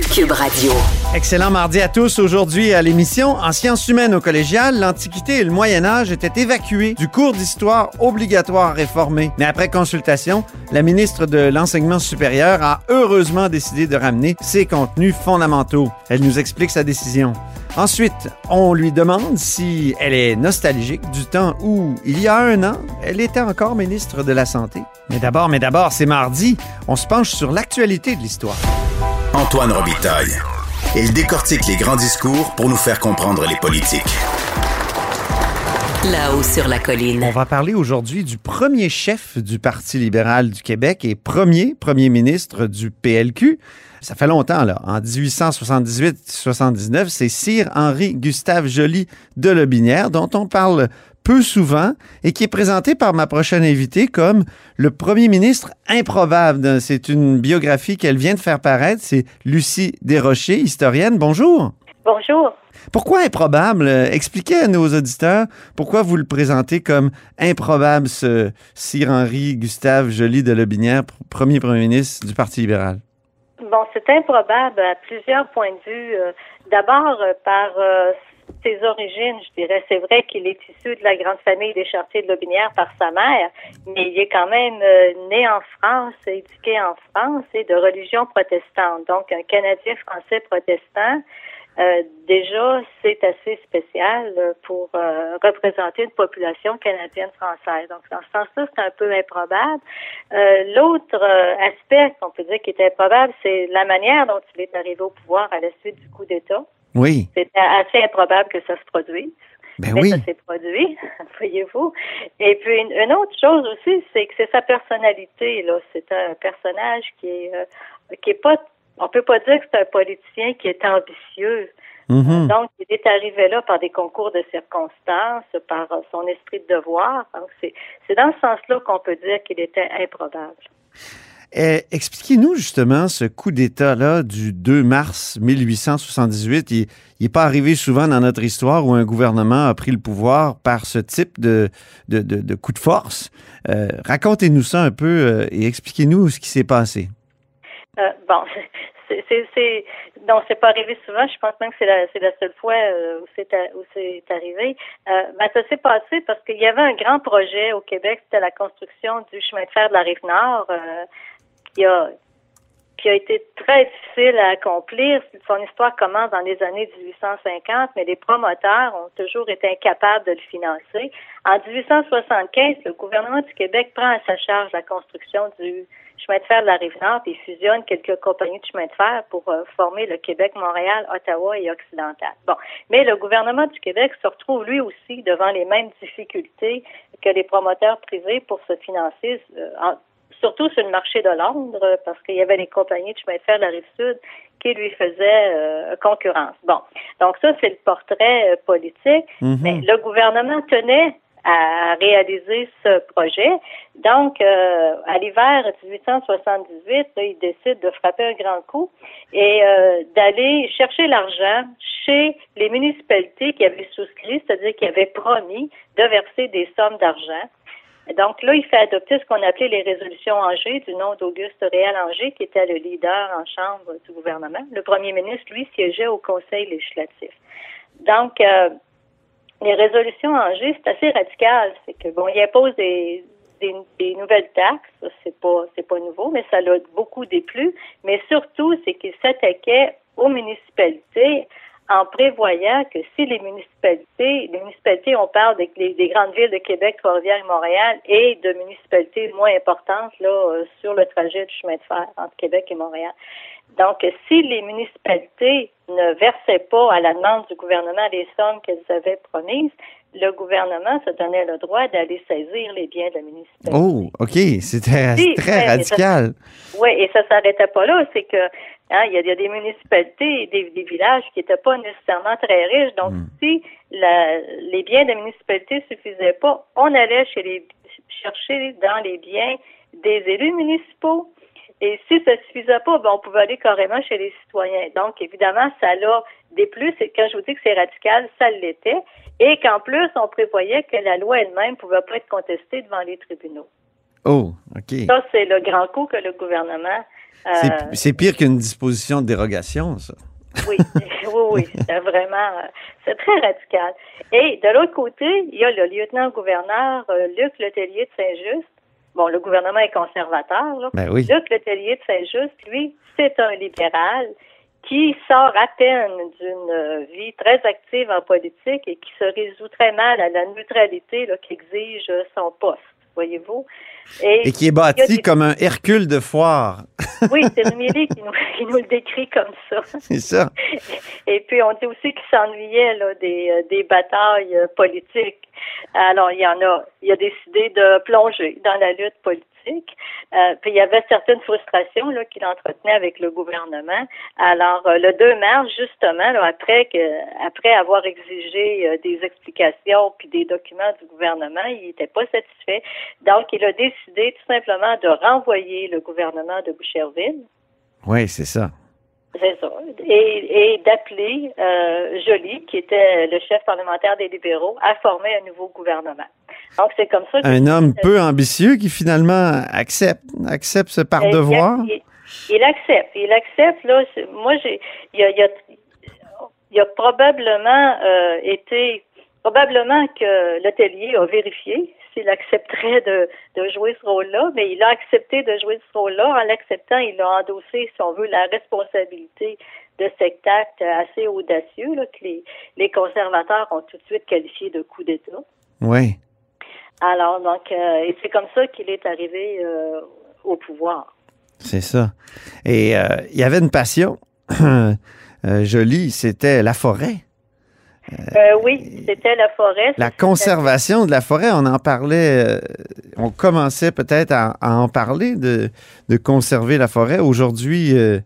Cube Radio. Excellent mardi à tous. Aujourd'hui à l'émission, en sciences humaines au collégial, l'Antiquité et le Moyen Âge étaient évacués du cours d'histoire obligatoire réformé. Mais après consultation, la ministre de l'Enseignement supérieur a heureusement décidé de ramener ses contenus fondamentaux. Elle nous explique sa décision. Ensuite, on lui demande si elle est nostalgique du temps où, il y a un an, elle était encore ministre de la Santé. Mais d'abord, mais d'abord, c'est mardi, on se penche sur l'actualité de l'histoire. Antoine Robitaille. Il décortique les grands discours pour nous faire comprendre les politiques. Là-haut sur la colline. On va parler aujourd'hui du premier chef du Parti libéral du Québec et premier premier ministre du PLQ. Ça fait longtemps, là. En 1878-79, c'est Sir Henri Gustave Joly de Lobinière, dont on parle peu souvent et qui est présenté par ma prochaine invitée comme le premier ministre improbable. C'est une biographie qu'elle vient de faire paraître. C'est Lucie Desrochers, historienne. Bonjour. Bonjour. Pourquoi improbable? Expliquez à nos auditeurs pourquoi vous le présentez comme improbable, ce Sir Henri Gustave Joly de Lobinière, premier premier ministre du Parti libéral. Bon, c'est improbable à plusieurs points de vue. Euh, D'abord, euh, par euh, ses origines, je dirais. C'est vrai qu'il est issu de la grande famille des Chartiers de Lobinière par sa mère, mais il est quand même euh, né en France, éduqué en France et de religion protestante. Donc, un Canadien français protestant. Euh, déjà, c'est assez spécial euh, pour euh, représenter une population canadienne-française. Donc, dans ce sens-là, c'est un peu improbable. Euh, L'autre aspect qu'on peut dire qui est improbable, c'est la manière dont il est arrivé au pouvoir à la suite du coup d'État. Oui. C'était assez improbable que ça se produise. Ben Mais oui. ça s'est produit, voyez-vous. Et puis une, une autre chose aussi, c'est que c'est sa personnalité. Là, c'est un personnage qui est euh, qui est pas. On peut pas dire que c'est un politicien qui est ambitieux. Mhm. Donc, il est arrivé là par des concours de circonstances, par son esprit de devoir. C'est dans ce sens-là qu'on peut dire qu'il était improbable. Euh, Expliquez-nous justement ce coup d'État-là du 2 mars 1878. Il n'est pas arrivé souvent dans notre histoire où un gouvernement a pris le pouvoir par ce type de, de, de, coup de force. Euh, Racontez-nous ça un peu euh, et expliquez-nous ce qui s'est passé. Euh, bon, c'est, non, c'est pas arrivé souvent. Je pense même que c'est la, seule fois où c'est, arrivé. Euh, ben, ça s'est passé parce qu'il y avait un grand projet au Québec, c'était la construction du chemin de fer de la rive nord, qui a qui a été très difficile à accomplir. Son histoire commence dans les années 1850, mais les promoteurs ont toujours été incapables de le financer. En 1875, le gouvernement du Québec prend à sa charge la construction du chemin de fer de la Rive-Nord et fusionne quelques compagnies de chemin de fer pour euh, former le Québec, Montréal, Ottawa et Occidental. Bon, mais le gouvernement du Québec se retrouve lui aussi devant les mêmes difficultés que les promoteurs privés pour se financer, euh, en- surtout sur le marché de Londres, parce qu'il y avait les compagnies de chemin de fer de la Rive-Sud qui lui faisaient euh, concurrence. Bon, donc ça, c'est le portrait euh, politique. Mhm. Mais le gouvernement tenait à réaliser ce projet. Donc, euh, à l'hiver 1878, là, il décide de frapper un grand coup et euh, d'aller chercher l'argent chez les municipalités qui avaient souscrit, c'est-à-dire qui avaient promis de verser des sommes d'argent. Donc là, il fait adopter ce qu'on appelait les résolutions Angers, du nom d'Auguste Réal Angers, qui était le leader en chambre du gouvernement. Le premier ministre, lui, siégeait au conseil législatif. Donc, euh, les résolutions Angers, c'est assez radical. C'est que bon, il impose des, des, des nouvelles taxes, c'est pas c'est pas nouveau, mais ça l'a beaucoup déplu. Mais surtout, c'est qu'il s'attaquait aux municipalités en prévoyant que si les municipalités, les municipalités, on parle des, des- des grandes villes de Québec, Trois-Rivières et Montréal, et de municipalités moins importantes là euh, sur le trajet du chemin de fer entre Québec et Montréal. Donc, si les municipalités ne versaient pas à la demande du gouvernement les sommes qu'elles avaient promises, le gouvernement se donnait le droit d'aller saisir les biens de la municipalité. Oh, OK. C'était très radical. Oui, et ça s'arrêtait pas là. C'est que hein, il y, a, il y a des municipalités, et des, des villages qui n'étaient pas nécessairement très riches. Donc, Mm. si la, les biens de municipalités suffisaient pas, on allait chez les chercher dans les biens des élus municipaux. Et si ça suffisait pas, ben, on pouvait aller carrément chez les citoyens. Donc, évidemment, ça l'a des plus. Et quand je vous dis que c'est radical, ça l'était. Et qu'en plus, on prévoyait que la loi elle-même pouvait pas être contestée devant les tribunaux. Oh, OK. Ça, c'est le grand coup que le gouvernement. euh, C'est- C'est pire qu'une disposition de dérogation, ça. oui, oui, oui, c'est vraiment, euh, c'est très radical. Et de l'autre côté, il y a le lieutenant-gouverneur euh, Luc Letellier de Saint-Just. Bon, le gouvernement est conservateur, là. Ben oui. Luc Letellier de Saint-Just, lui, c'est un libéral qui sort à peine d'une euh, vie très active en politique et qui se résout très mal à la neutralité là, qu'exige son poste, voyez-vous. Et qui est bâti des- comme un Hercule de foire. Oui, c'est Rumilly qui nous, qui nous le décrit comme ça. C'est ça. Et puis, on dit aussi qu'il s'ennuyait là, des, euh, des batailles euh, politiques. Alors, il y en a, il a décidé de plonger dans la lutte politique. Euh, puis, il y avait certaines frustrations qu'il entretenait avec le gouvernement. Alors, euh, le 2 mars, justement, après que, après avoir exigé euh, des explications puis des documents du gouvernement, il n'était pas satisfait. Donc, il a décidé tout simplement de renvoyer le gouvernement de Boucherville. Oui, c'est ça. C'est ça. Et, et d'appeler euh, Joly, qui était le chef parlementaire des libéraux, à former un nouveau gouvernement. Donc, c'est comme ça que... Un homme peu ambitieux qui finalement accepte, accepte ce par devoir. Il, il accepte. Il accepte, là. Moi, j'ai... Il y a, il y a, il y a probablement euh, été... Probablement que l'atelier a vérifié s'il accepterait de, de jouer ce rôle-là, mais il a accepté de jouer ce rôle-là. En l'acceptant, il a endossé, si on veut, la responsabilité de cet acte assez audacieux là, que les, les conservateurs ont tout de suite qualifié de coup d'État. Oui. Alors, donc, euh, et c'est comme ça qu'il est arrivé euh, au pouvoir. C'est ça. Et euh, il y avait une passion jolie, c'était la forêt. Euh, oui, c'était la forêt. La conservation de la forêt, on en parlait, euh, on commençait peut-être à, à en parler de, de conserver la forêt. Aujourd'hui, euh,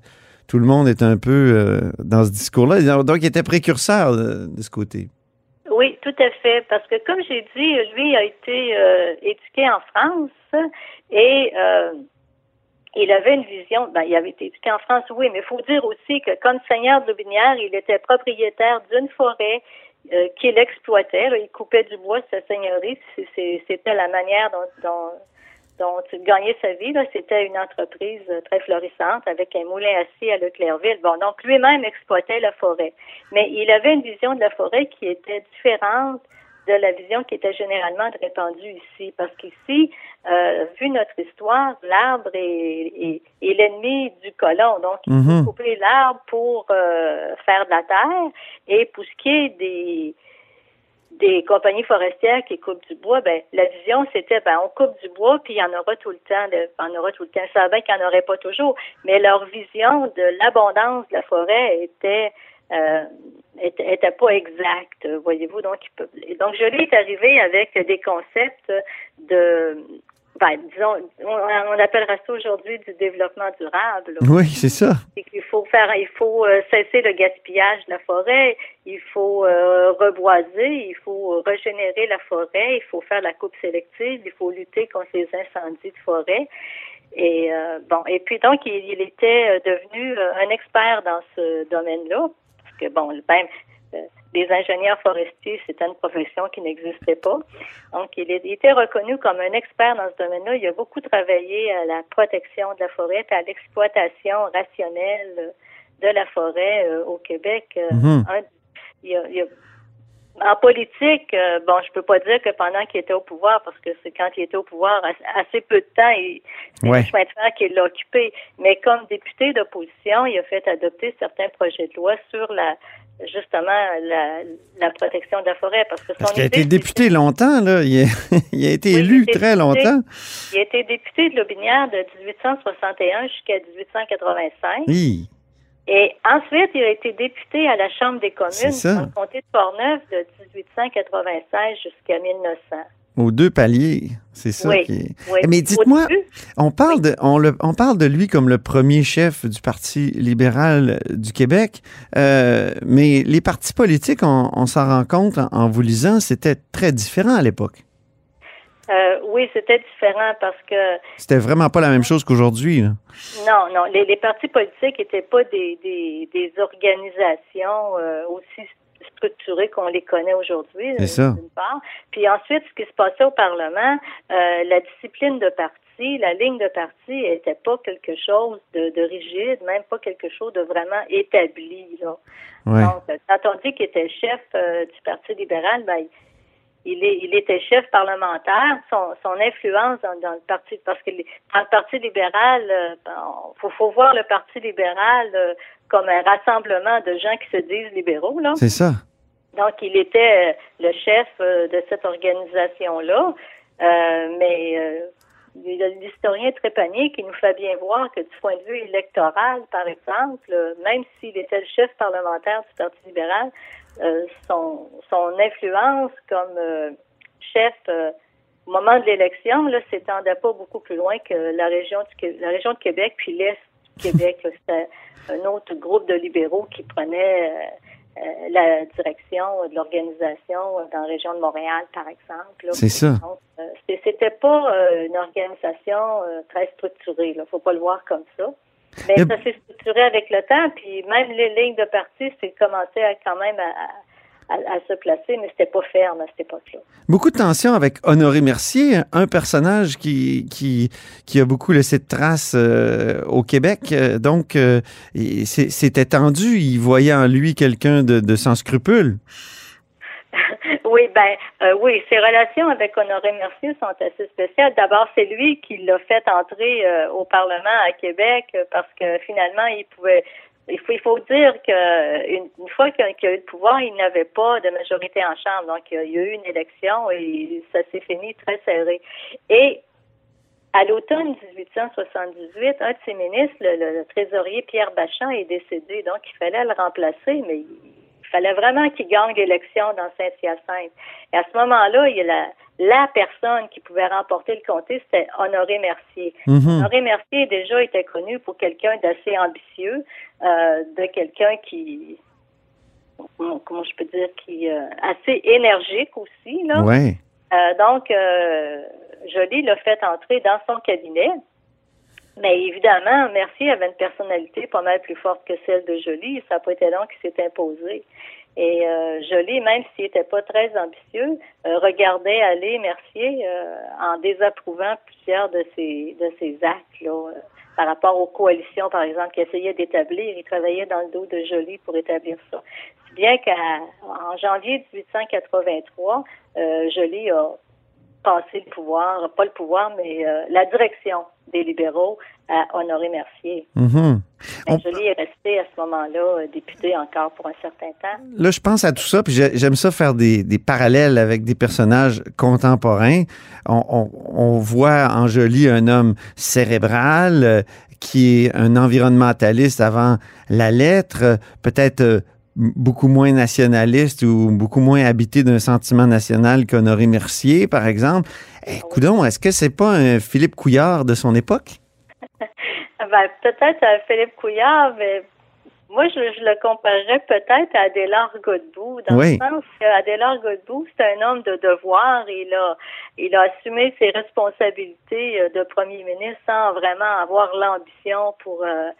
tout le monde est un peu euh, dans ce discours-là. Donc, il était précurseur de, ce côté. Oui, tout à fait. Parce que, comme j'ai dit, lui a été euh, éduqué en France et euh, il avait une vision. Ben, il avait été éduqué en France, oui, mais il faut dire aussi que, comme seigneur de Lobinière, il était propriétaire d'une forêt euh, qu'il exploitait. là. il coupait du bois sa seigneurie. C'était la manière dont, dont, il gagnait sa vie. C'était une entreprise euh, très florissante avec un moulin assis à Leclercville. Bon, donc lui-même exploitait la forêt. Mais il avait une vision de la forêt qui était différente de la vision qui était généralement répandue ici. Parce qu'ici, euh, vu notre histoire, l'arbre est, est, est l'ennemi du colon. Donc, il faut Mhm. couper l'arbre pour euh, faire de la terre. Et pour ce qui est des des compagnies forestières qui coupent du bois, ben la vision c'était ben on coupe du bois puis il y en aura tout le temps, de, il y en aura tout le temps. Ça va qu'il n'y en aurait pas toujours, mais leur vision de l'abondance de la forêt était était, était pas exacte, voyez-vous. Donc il peut, donc Joly est arrivé avec des concepts de ben, disons, on, on appellera ça aujourd'hui du développement durable. là Oui, c'est ça. qu'il faut faire, il faut euh, cesser le gaspillage de la forêt, il faut euh, reboiser, il faut régénérer la forêt, il faut faire la coupe sélective, il faut lutter contre les incendies de forêt. Et euh, bon, et puis donc il, il était euh, devenu euh, un expert dans ce domaine-là, que bon, même euh, les ingénieurs forestiers, c'était une profession qui n'existait pas. Donc, il, est- il était reconnu comme un expert dans ce domaine-là. Il a beaucoup travaillé à la protection de la forêt et à l'exploitation rationnelle de la forêt euh, au Québec. Euh, Mhm. un- il a- en politique, euh, bon, je peux pas dire que pendant qu'il était au pouvoir, parce que c'est quand il était au pouvoir, as- assez peu de temps, il, Ouais. le chemin de fer qu'il l'a occupé. Mais comme député d'opposition, il a fait adopter certains projets de loi sur la justement la, la protection de la forêt. Parce que Parce son qu'il a été député longtemps, là. Il a, il a été Oui, élu il très longtemps. Il a été député de Lobinière de 1861 jusqu'à 1885. Oui. Et ensuite, il a été député à la Chambre des communes dans le comté de Portneuf de 1896 jusqu'à 1900. Aux deux paliers. C'est ça Oui, qui est- oui. Mais dites-moi, on parle, de, on, le- on parle de lui comme le premier chef du Parti libéral du Québec, euh, mais les partis politiques, on, on s'en rend compte en, en vous lisant, c'était très différent à l'époque. Euh, oui, c'était différent parce que C'était vraiment pas la même chose qu'aujourd'hui. non, non, les, les partis politiques n'étaient pas des, des, des organisations euh, aussi structurées qu'on les connaît aujourd'hui. C'est ça. d'une part. Puis ensuite, ce qui se passait au Parlement, euh, la discipline de parti, la ligne de parti n'était pas quelque chose de, de rigide, même pas quelque chose de vraiment établi. Là. Ouais. Donc, euh, quand on dit qu'il était chef euh, du Parti libéral, ben, il- est, il était chef parlementaire. Son, son influence dans, dans le parti, parce que dans le Parti libéral, il faut, faut voir le Parti libéral euh, comme un rassemblement de gens qui se disent libéraux. Là. C'est ça. Donc, il était euh, le chef euh, de cette organisation-là. Euh, mais euh, l'historien Trépanier qui nous fait bien voir que du point de vue électoral, par exemple, euh, même s'il était le chef parlementaire du Parti libéral, euh, son, son influence comme euh, chef euh, au moment de l'élection, là, s'étendait pas beaucoup plus loin que la région du, la région de Québec puis l'Est du Québec. C'était un autre groupe de libéraux qui prenait euh, euh, la direction de l'organisation euh, dans la région de Montréal, par exemple. C'est ça. Euh, c'était pas euh, une organisation euh, très structurée. Là, faut pas le voir comme ça. Mais ça s'est structuré avec le temps, puis même les lignes de parti, c'est commencé à, quand même à, à- à se placer, mais c'était pas ferme à cette époque-là. Beaucoup de tensions avec Honoré Mercier, un personnage qui, qui, qui a beaucoup laissé de traces euh, au Québec. Euh, Donc, euh, c'était tendu. Il voyait en lui quelqu'un de, de sans scrupules. Ben euh, oui, ses relations avec Honoré Mercier sont assez spéciales. D'abord, c'est lui qui l'a fait entrer euh, au Parlement à Québec euh, parce que finalement, il pouvait. Il faut, il faut dire que une, fois qu'il a, eu le pouvoir, il n'avait pas de majorité en chambre. Donc, il y a, eu une élection et ça s'est fini très serré. Et à l'automne 1878, un de ses ministres, le, trésorier Pierre Bachand, est décédé. Donc, il fallait le remplacer, mais il fallait vraiment qu'il gagne l'élection dans Saint-Hyacinthe. Et à ce moment-là, il y a la, la personne qui pouvait remporter le comté, c'était Honoré Mercier. Mhm. Honoré Mercier, déjà, était connu pour quelqu'un d'assez ambitieux, euh, de quelqu'un qui, comment comment je peux dire, qui euh, assez énergique aussi, là. Ouais. Euh, donc, euh, Joly l'a fait entrer dans son cabinet. Mais évidemment, Mercier avait une personnalité pas mal plus forte que celle de Joly. Ça n'a pas été long qu'il s'est imposé. Et euh, Joly, même s'il n'était pas très ambitieux, euh, regardait aller Mercier euh, en désapprouvant plusieurs de ses de ses actes là, euh, par rapport aux coalitions, par exemple, qu'il essayait d'établir. Il travaillait dans le dos de Joly pour établir ça. Si bien qu'en janvier 1883, euh, Joly a passé le pouvoir, pas le pouvoir, mais euh, la direction des libéraux à Honoré Mercier. Mais On- Joly est resté à ce moment-là euh, député encore pour un certain temps. Là, je pense à tout ça, puis j'ai- j'aime ça faire des, des parallèles avec des personnages contemporains. On, on- on voit en un homme cérébral euh, qui est un environnementaliste avant la lettre, peut-être beaucoup moins nationaliste ou beaucoup moins habité d'un sentiment national qu'Honoré Mercier, par exemple. Eh, coudonc, est-ce que c'est pas un Philippe Couillard de son époque? Ben, peut-être à Philippe Couillard, mais moi, je, je le comparerais peut-être à Adélard Godbout, dans Oui. le sens qu'Adélard Godbout, c'est un homme de devoir. Il a, il a assumé ses responsabilités euh, de premier ministre sans vraiment avoir l'ambition pour, euh,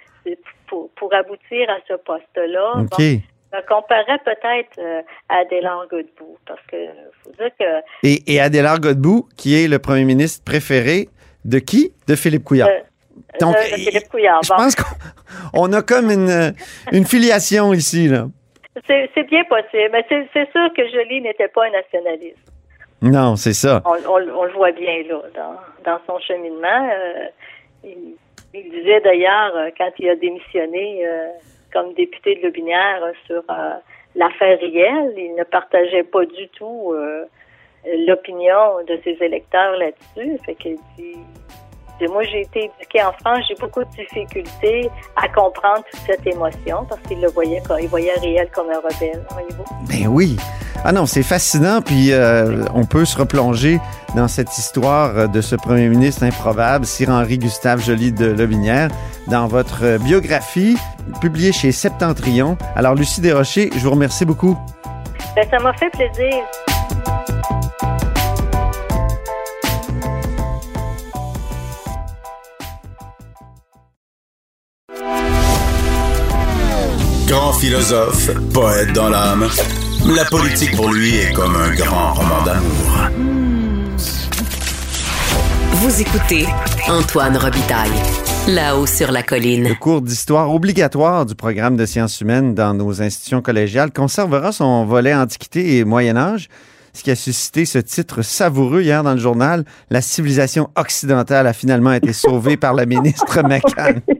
pour, pour aboutir à ce poste-là. Bon, comparerais peut-être euh, à Adélard Godbout, parce que faut dire que Et, et Adélard Godbout, qui est le premier ministre préféré de qui? De Philippe Couillard. Euh, Donc, de- de Philippe Couillard. Je Bon. pense qu'on on a comme une, une filiation ici. Là. C'est bien possible, mais c'est sûr que Joly n'était pas un nationaliste. Non, c'est ça. On, on- on le voit bien là dans, dans son cheminement. Euh, il, il disait d'ailleurs euh, quand il a démissionné euh, comme député de Lobinière euh, sur euh, l'affaire Riel, il ne partageait pas du tout euh, l'opinion de ses électeurs là-dessus. Qu'il dit moi, j'ai été éduquée en France, j'ai beaucoup de difficultés à comprendre toute cette émotion parce qu'il le voyait comme, il voyait Riel comme un rebelle, voyez-vous. Ben oui. Ah non, c'est fascinant. Puis euh, on peut se replonger dans cette histoire de ce premier ministre improbable, Sir Henri Gustave Joly de Lobinière, dans votre biographie publiée chez Septentrion. Alors, Lucie Desrochers, je vous remercie beaucoup. Ben, ça m'a fait plaisir. Philosophe, poète dans l'âme, la politique pour lui est comme un grand roman d'amour. Vous écoutez Antoine Robitaille, là-haut sur la colline. Le cours d'histoire obligatoire du programme de sciences humaines dans nos institutions collégiales conservera son volet Antiquité et Moyen Âge, ce qui a suscité ce titre savoureux hier dans le journal. La civilisation occidentale a finalement été sauvée par la ministre McCann.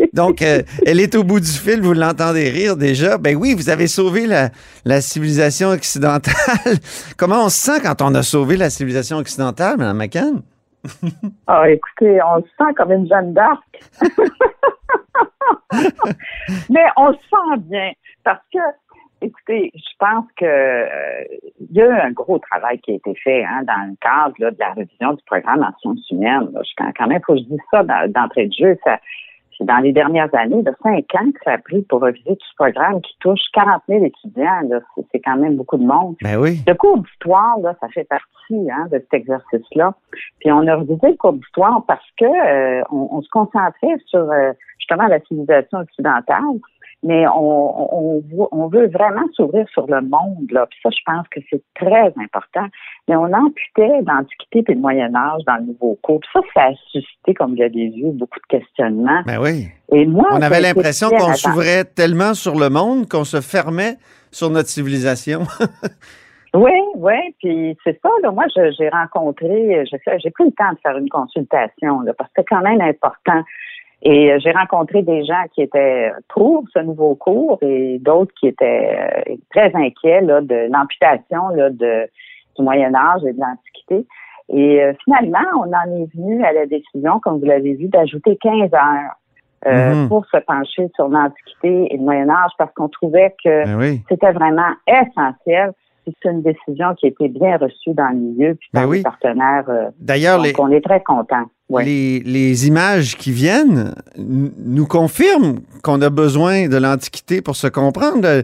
Donc, euh, elle est au bout du fil, vous l'entendez rire déjà. Ben oui, vous avez sauvé la, civilisation occidentale. Comment on se sent quand on a sauvé la civilisation occidentale, Mme McCann? Ah, écoutez, on se sent comme une Jeanne d'Arc. Mais on se sent bien parce que, écoutez, je pense que euh, il y a eu un gros travail qui a été fait hein, dans le cadre de la révision du programme en sciences humaines. Quand, même, faut que je dise ça d'entrée de jeu. C'est dans les dernières années, de cinq ans que ça a pris pour réviser tout ce programme qui touche 40 000 étudiants. C'est, quand même beaucoup de monde. Ben oui. Le cours d'histoire, là, ça fait partie hein, de cet exercice-là. Puis on a revisé le cours d'histoire parce que euh, on, on se concentrait sur euh, justement la civilisation occidentale, mais on, on, on veut- vraiment s'ouvrir sur le monde. Là. Puis ça, je pense que c'est très important. Mais on amputait l'Antiquité et le Moyen Âge dans le nouveau cours. Puis ça, ça a suscité, comme vous l'avez vu, beaucoup de questionnements. Ben oui. Et moi, On avait l'impression qu'on s'ouvrait tellement sur le monde qu'on se fermait sur notre civilisation. Oui, oui, puis c'est ça. Là, moi, j'ai rencontré, j'ai pris le temps de faire une consultation là, parce que c'était quand même important. Et euh, j'ai rencontré des gens qui étaient pour ce nouveau cours et d'autres qui étaient euh, très inquiets là, de l'amputation là, de, du Moyen Âge et de l'Antiquité. Et euh, finalement, on en est venu à la décision, comme vous l'avez vu, d'ajouter 15 heures euh, Mhm. pour se pencher sur l'Antiquité et le Moyen Âge parce qu'on trouvait que Ben oui. c'était vraiment essentiel. C'est une décision qui a été bien reçue dans le milieu puis par Ben oui. les partenaires. euh, D'ailleurs, donc, les, on est très contents. Ouais. les, les images qui viennent nous confirment qu'on a besoin de l'Antiquité pour se comprendre. Le,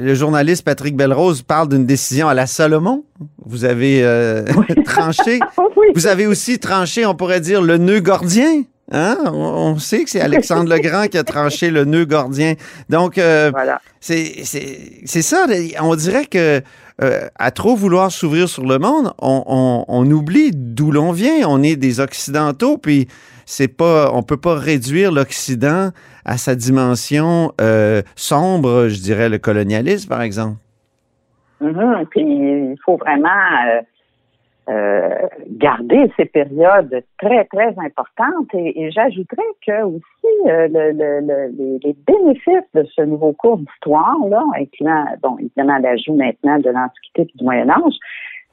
le journaliste Patrick Belrose parle d'une décision à la Salomon. Vous avez euh, tranché. oui. Vous avez aussi tranché, on pourrait dire, le nœud gordien. Hein? On, sait que c'est Alexandre le Grand qui a tranché le nœud gordien. Donc, euh, Voilà. c'est ça. On dirait que euh, à trop vouloir s'ouvrir sur le monde, on, on- on oublie d'où l'on vient. On est des Occidentaux, puis c'est pas, on peut pas réduire l'Occident à sa dimension euh, sombre, je dirais le colonialisme, par exemple. Mhm. Puis il faut vraiment euh, garder ces périodes très, très importantes. Et, et j'ajouterais que aussi euh, le, le- le- les, bénéfices de ce nouveau cours d'histoire, là, incluant, bon, évidemment, l'ajout maintenant de l'Antiquité et du Moyen Âge,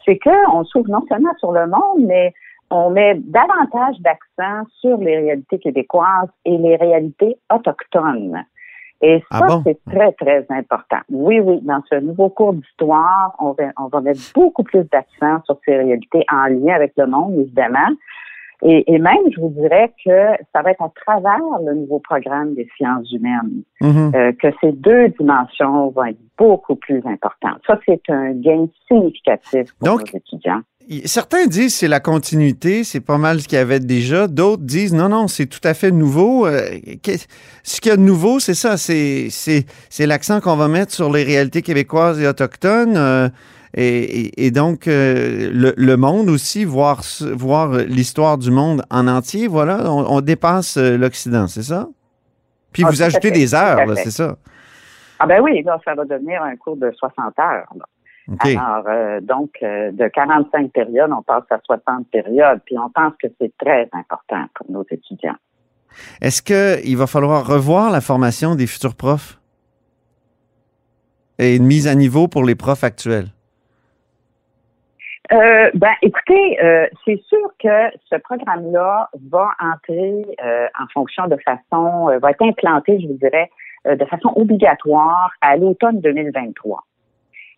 c'est qu'on s'ouvre non seulement sur le monde, mais on met davantage d'accent sur les réalités québécoises et les réalités autochtones. Et ça, Ah bon? c'est très, très important. Oui, oui, dans ce nouveau cours d'histoire, on va, on va mettre beaucoup plus d'accent sur ces réalités en lien avec le monde, évidemment. Et, et même, je vous dirais que ça va être à travers le nouveau programme des sciences humaines Mhm. euh, que ces deux dimensions vont être beaucoup plus importantes. Ça, c'est un gain significatif pour Donc, nos étudiants. Certains disent c'est la continuité, c'est pas mal ce qu'il y avait déjà. D'autres disent non, non, c'est tout à fait nouveau. Euh, ce qu'il y a de nouveau, c'est ça, c'est l'accent qu'on va mettre sur les réalités québécoises et autochtones. euh, et, donc euh, le, le monde aussi, voir l'histoire du monde en entier. Voilà, on, on dépasse l'Occident, c'est ça? Puis Ah, vous ajoutez fait, des heures, c'est ça? Ah ben oui, là, ça va devenir un cours de 60 heures. là. Alors, euh, donc, euh, de 45 périodes, on passe à 60 périodes, puis on pense que c'est très important pour nos étudiants. Est-ce qu'il va falloir revoir la formation des futurs profs? Et une mise à niveau pour les profs actuels? Euh, ben, écoutez, euh, c'est sûr que ce programme-là va entrer euh, en fonction de façon, va être implanté, je vous dirais, de façon obligatoire à l'automne 2023.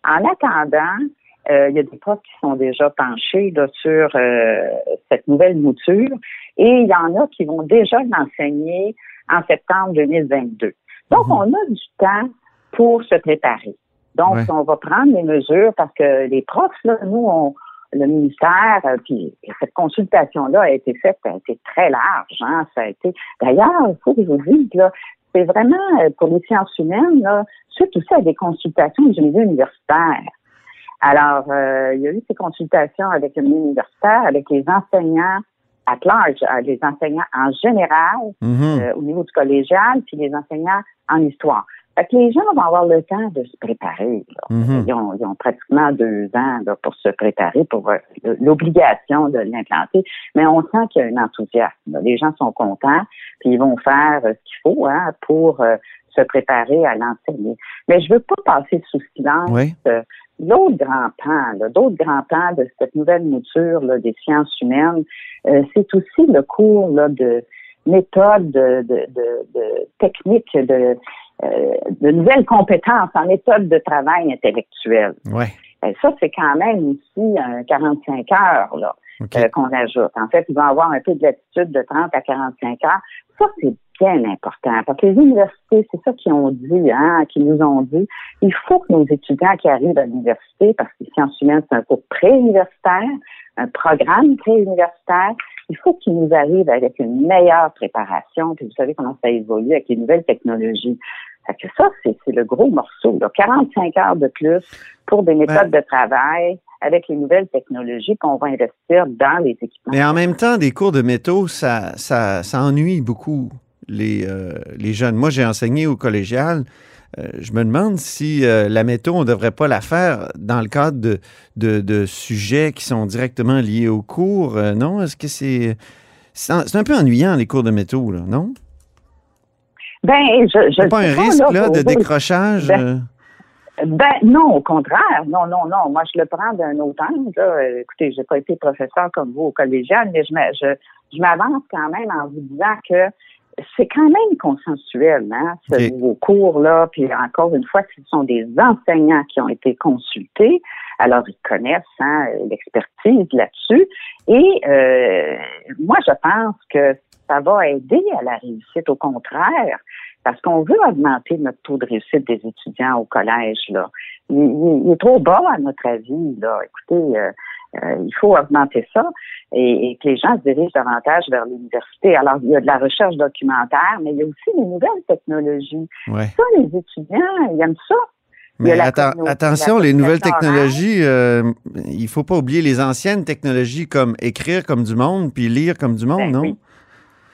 En attendant, euh, il y a des profs qui sont déjà penchés là, sur euh, cette nouvelle mouture et il y en a qui vont déjà l'enseigner en septembre 2022. Donc, Mhm. on a du temps pour se préparer. Donc, Ouais. on va prendre les mesures parce que les profs, là, nous, on, le ministère, euh, puis cette consultation-là a été faite, a été très large. Hein, ça a été. D'ailleurs, il faut que je vous dise là, c'est vraiment euh, pour les sciences humaines là, suite aussi à des consultations du milieu universitaire. Alors, euh, il y a eu ces consultations avec le milieu universitaire, avec les enseignants à large, les enseignants en général Mhm. au niveau du collégial, puis les enseignants en histoire. Fait que les gens vont avoir le temps de se préparer. là. Mhm. Ils, ont, ils ont pratiquement deux ans là, pour se préparer pour euh, l'obligation de l'implanter. Mais on sent qu'il y a un enthousiasme. là. Les gens sont contents, puis ils vont faire euh, ce qu'il faut hein, pour euh, se préparer à l'enseigner. Mais je veux pas passer sous silence Oui. l'autre grand pan, là, d'autres grands pans de cette nouvelle mouture là, des sciences humaines, euh, c'est aussi le cours là, de méthodes, de, de, de, de techniques, de, euh, de nouvelles compétences en méthode de travail intellectuel. Ouais. Ben, ça, c'est quand même aussi un 45 heures là, euh, qu'on ajoute. En fait, ils vont avoir un peu de latitude de 30 à 45 heures. Ça, c'est bien important. Parce que les universités, c'est ça qu'ils ont dit, hein, qu'ils nous ont dit. Il faut que nos étudiants qui arrivent à l'université, parce que les sciences humaines, c'est un cours pré-universitaire, un programme pré-universitaire, il faut qu'ils nous arrivent avec une meilleure préparation. Puis vous savez comment ça évolue avec les nouvelles technologies. Fait que ça, c'est le gros morceau. Là. 45 heures de plus pour des méthodes de travail avec les nouvelles technologies qu'on va investir dans les équipements. Mais en même temps, des cours de métaux, ça, ça, ça ennuie beaucoup les, euh, les jeunes. Moi, j'ai enseigné au collégial. Euh, je me demande si euh, la métaux, on ne devrait pas la faire dans le cadre de, de, de sujets qui sont directement liés au cours. Euh, non? Est-ce que c'est. C'est un, peu ennuyant, les cours de métaux, là, non? Ben, je, je pas un risque, là, de décrochage? Ben? Ben non, au contraire. Non, non, non. Moi, je le prends d'un autre angle. Là. Écoutez, j'ai pas été professeur comme vous au collégial, mais je m'a- je, je m'avance quand même en vous disant que c'est quand même consensuel, hein, ce Ok. nouveau cours-là. Puis encore une fois, ce sont des enseignants qui ont été consultés. Alors, ils connaissent hein, l'expertise là-dessus. Et euh, moi, je pense que ça va aider à la réussite. Au contraire, parce qu'on veut augmenter notre taux de réussite des étudiants au collège. Là. Il, il- il est trop bas, à notre avis. Là. Écoutez, euh, euh, il faut augmenter ça et, et que les gens se dirigent davantage vers l'université. Alors, il y a de la recherche documentaire, mais il y a aussi les nouvelles technologies. Ouais. Ça, les étudiants, ils aiment ça. Mais attention, les nouvelles technologies, euh, il faut pas oublier les anciennes technologies comme écrire comme du monde puis lire comme du monde, Ben non? oui.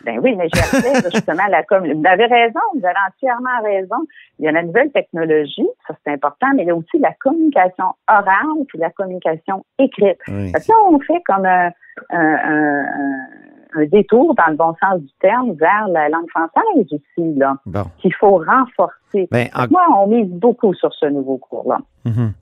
Ben oui, mais j'ai appelé justement la com. Vous avez raison, vous avez entièrement raison. Il y a la nouvelle technologie, ça c'est important, mais il y a aussi la communication orale puis la communication écrite. Oui. Que là, on fait comme un, un, un- un- un détour dans le bon sens du terme vers la langue française aussi, là, Bon. qu'il faut renforcer. Ben, en- Moi, on mise beaucoup sur ce nouveau cours-là. Mhm.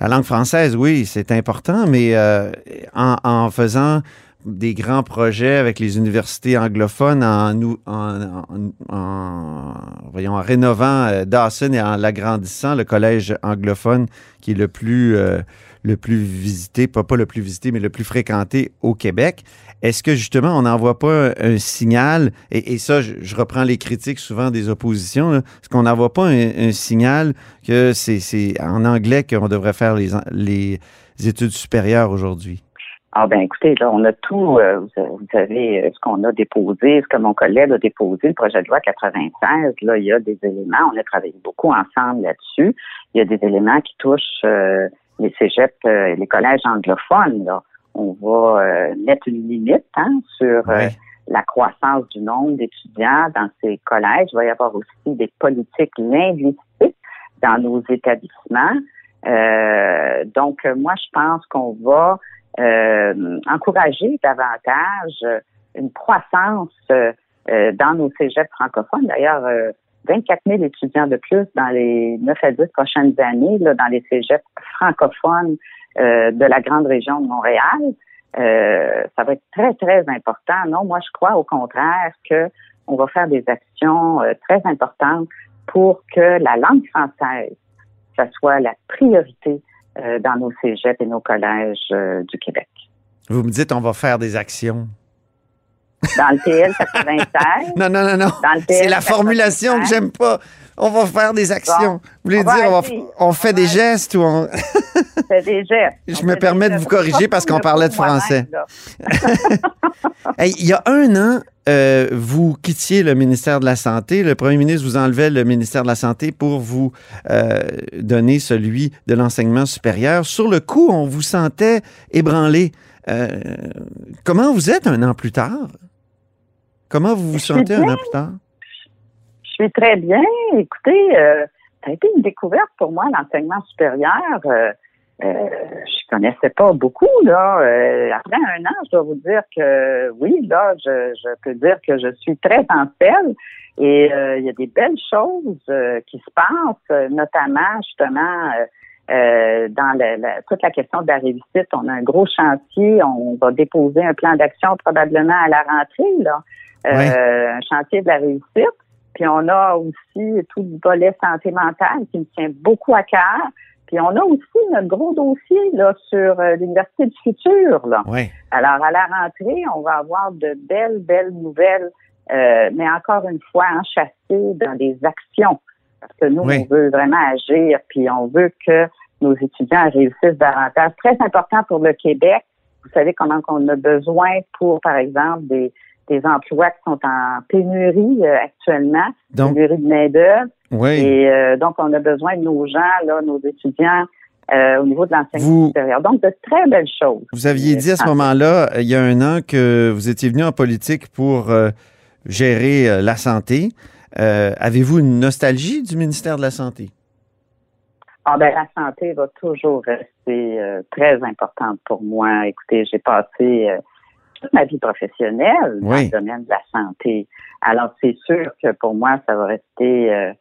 La langue française, oui, c'est important, mais euh, en, en faisant des grands projets avec les universités anglophones, en, en, en- en- voyons, rénovant euh, Dawson et en l'agrandissant, le collège anglophone qui est le plus, euh, le plus visité, pas, pas le plus visité, mais le plus fréquenté au Québec. Est-ce que justement, on n'envoie pas un, signal, et, ça, je, reprends les critiques souvent des oppositions, est-ce qu'on n'envoie pas un, signal que c'est en anglais qu'on devrait faire les, les études supérieures aujourd'hui? Ah ben écoutez, là, on a tout, euh, vous vous savez, euh, ce qu'on a déposé, ce que mon collègue a déposé, le projet de loi 96, là, il y a des éléments, on a travaillé beaucoup ensemble là-dessus. Il y a des éléments qui touchent euh, les cégeps, euh, les collèges anglophones, là. On va euh, mettre une limite hein, sur euh, la croissance du nombre d'étudiants dans ces collèges. Il va y avoir aussi des politiques linguistiques dans nos établissements. Euh, donc, moi, je pense qu'on va euh, encourager davantage euh, une croissance euh, euh, dans nos cégeps francophones. D'ailleurs, euh, 24 000 étudiants de plus dans les 9 à 10 prochaines années là, dans les cégeps francophones euh, de la grande région de Montréal. Ça va être très, très important. Non, moi, je crois au contraire que on va faire des actions très importantes pour que la langue française, ça soit la priorité dans nos cégeps et nos collèges euh, du Québec. Vous me dites on va faire des actions. Dans le TL 96, Non, non, non, non. C'est la formulation que 96, j'aime pas. On va faire des actions. Bon, Vous voulez on dire, on, va fait On des gestes ou on... C'est des gestes. Je me fait permets de vous corriger parce qu'on parlait de français. Hey, il y a un an, euh, vous quittiez le ministère de la Santé. Le premier ministre vous enlevait le ministère de la Santé pour vous euh, donner celui de l'enseignement supérieur. Sur le coup, on vous sentait ébranlé. Euh, comment vous êtes un an plus tard? Comment vous vous sentez un an plus tard? Je suis très bien. Écoutez, euh, ça a été une découverte pour moi, l'enseignement supérieur. Euh, euh, je connaissais pas beaucoup, là. Euh, après un an, je dois vous dire que oui, là, je, je peux dire que je suis très en selle. Et euh, il y a des belles choses euh, qui se passent, euh, notamment justement euh, euh, dans le- la- toute la question de la réussite. On a un gros chantier. On va déposer un plan d'action probablement à la rentrée, là. Euh. Un chantier de la réussite. Puis on a aussi tout le volet santé mentale qui me tient beaucoup à cœur. Puis on a aussi notre gros dossier là sur euh, l'université du futur. Là. Oui. Alors à la rentrée, on va avoir de belles, belles nouvelles, euh, mais encore une fois enchâssées dans des actions. Parce que nous, Oui. on veut vraiment agir, puis on veut que nos étudiants réussissent davantage. Très important pour le Québec. Vous savez comment on a besoin pour, par exemple, des, des emplois qui sont en pénurie euh, actuellement, Donc, pénurie de main-d'œuvre. oui. Et euh, donc, on a besoin de nos gens, là, nos étudiants, euh, au niveau de l'enseignement supérieur. Donc, de très belles choses. Vous aviez dit à ce moment-là, il y a un an, que vous étiez venu en politique pour gérer la santé. Avez-vous une nostalgie du ministère de la Santé? Ah ben la santé va toujours rester euh, très importante pour moi. Écoutez, j'ai passé euh, toute ma vie professionnelle dans le domaine de la santé. Alors c'est sûr que pour moi ça va rester euh,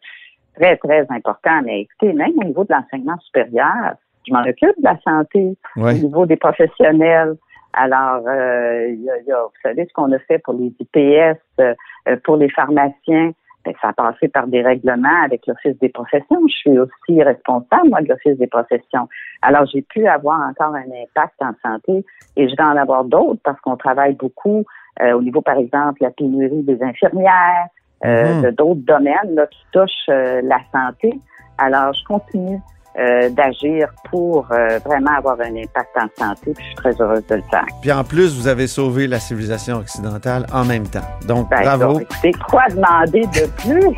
très très important. Mais écoutez, même au niveau de l'enseignement supérieur, je m'en occupe de la santé au niveau des professionnels. Alors, euh, il y a, y a- vous savez ce qu'on a fait pour les IPS, euh, pour les pharmaciens. Ben, ça a passé par des règlements avec l'Office des professions. Je suis aussi responsable, moi, de l'Office des professions. Alors, j'ai pu avoir encore un impact en santé et je vais en avoir d'autres parce qu'on travaille beaucoup euh, au niveau, par exemple, la pénurie des infirmières, euh, Mhm. de d'autres domaines là, qui touchent euh, la santé. Alors, je continue euh, d'agir pour euh, vraiment avoir un impact en santé. Puis je suis très heureuse de le faire. Puis en plus, vous avez sauvé la civilisation occidentale en même temps. Donc, Ben, bravo. donc, écoutez, quoi demander de plus?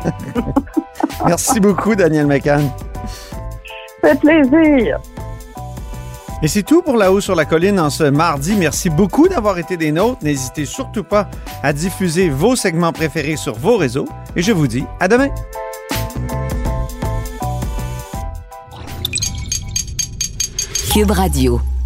Merci beaucoup, Daniel McCann. Ça fait plaisir. Et c'est tout pour La Haut sur la Colline en ce mardi. Merci beaucoup d'avoir été des nôtres. N'hésitez surtout pas à diffuser vos segments préférés sur vos réseaux. Et je vous dis à demain. Cube Radio.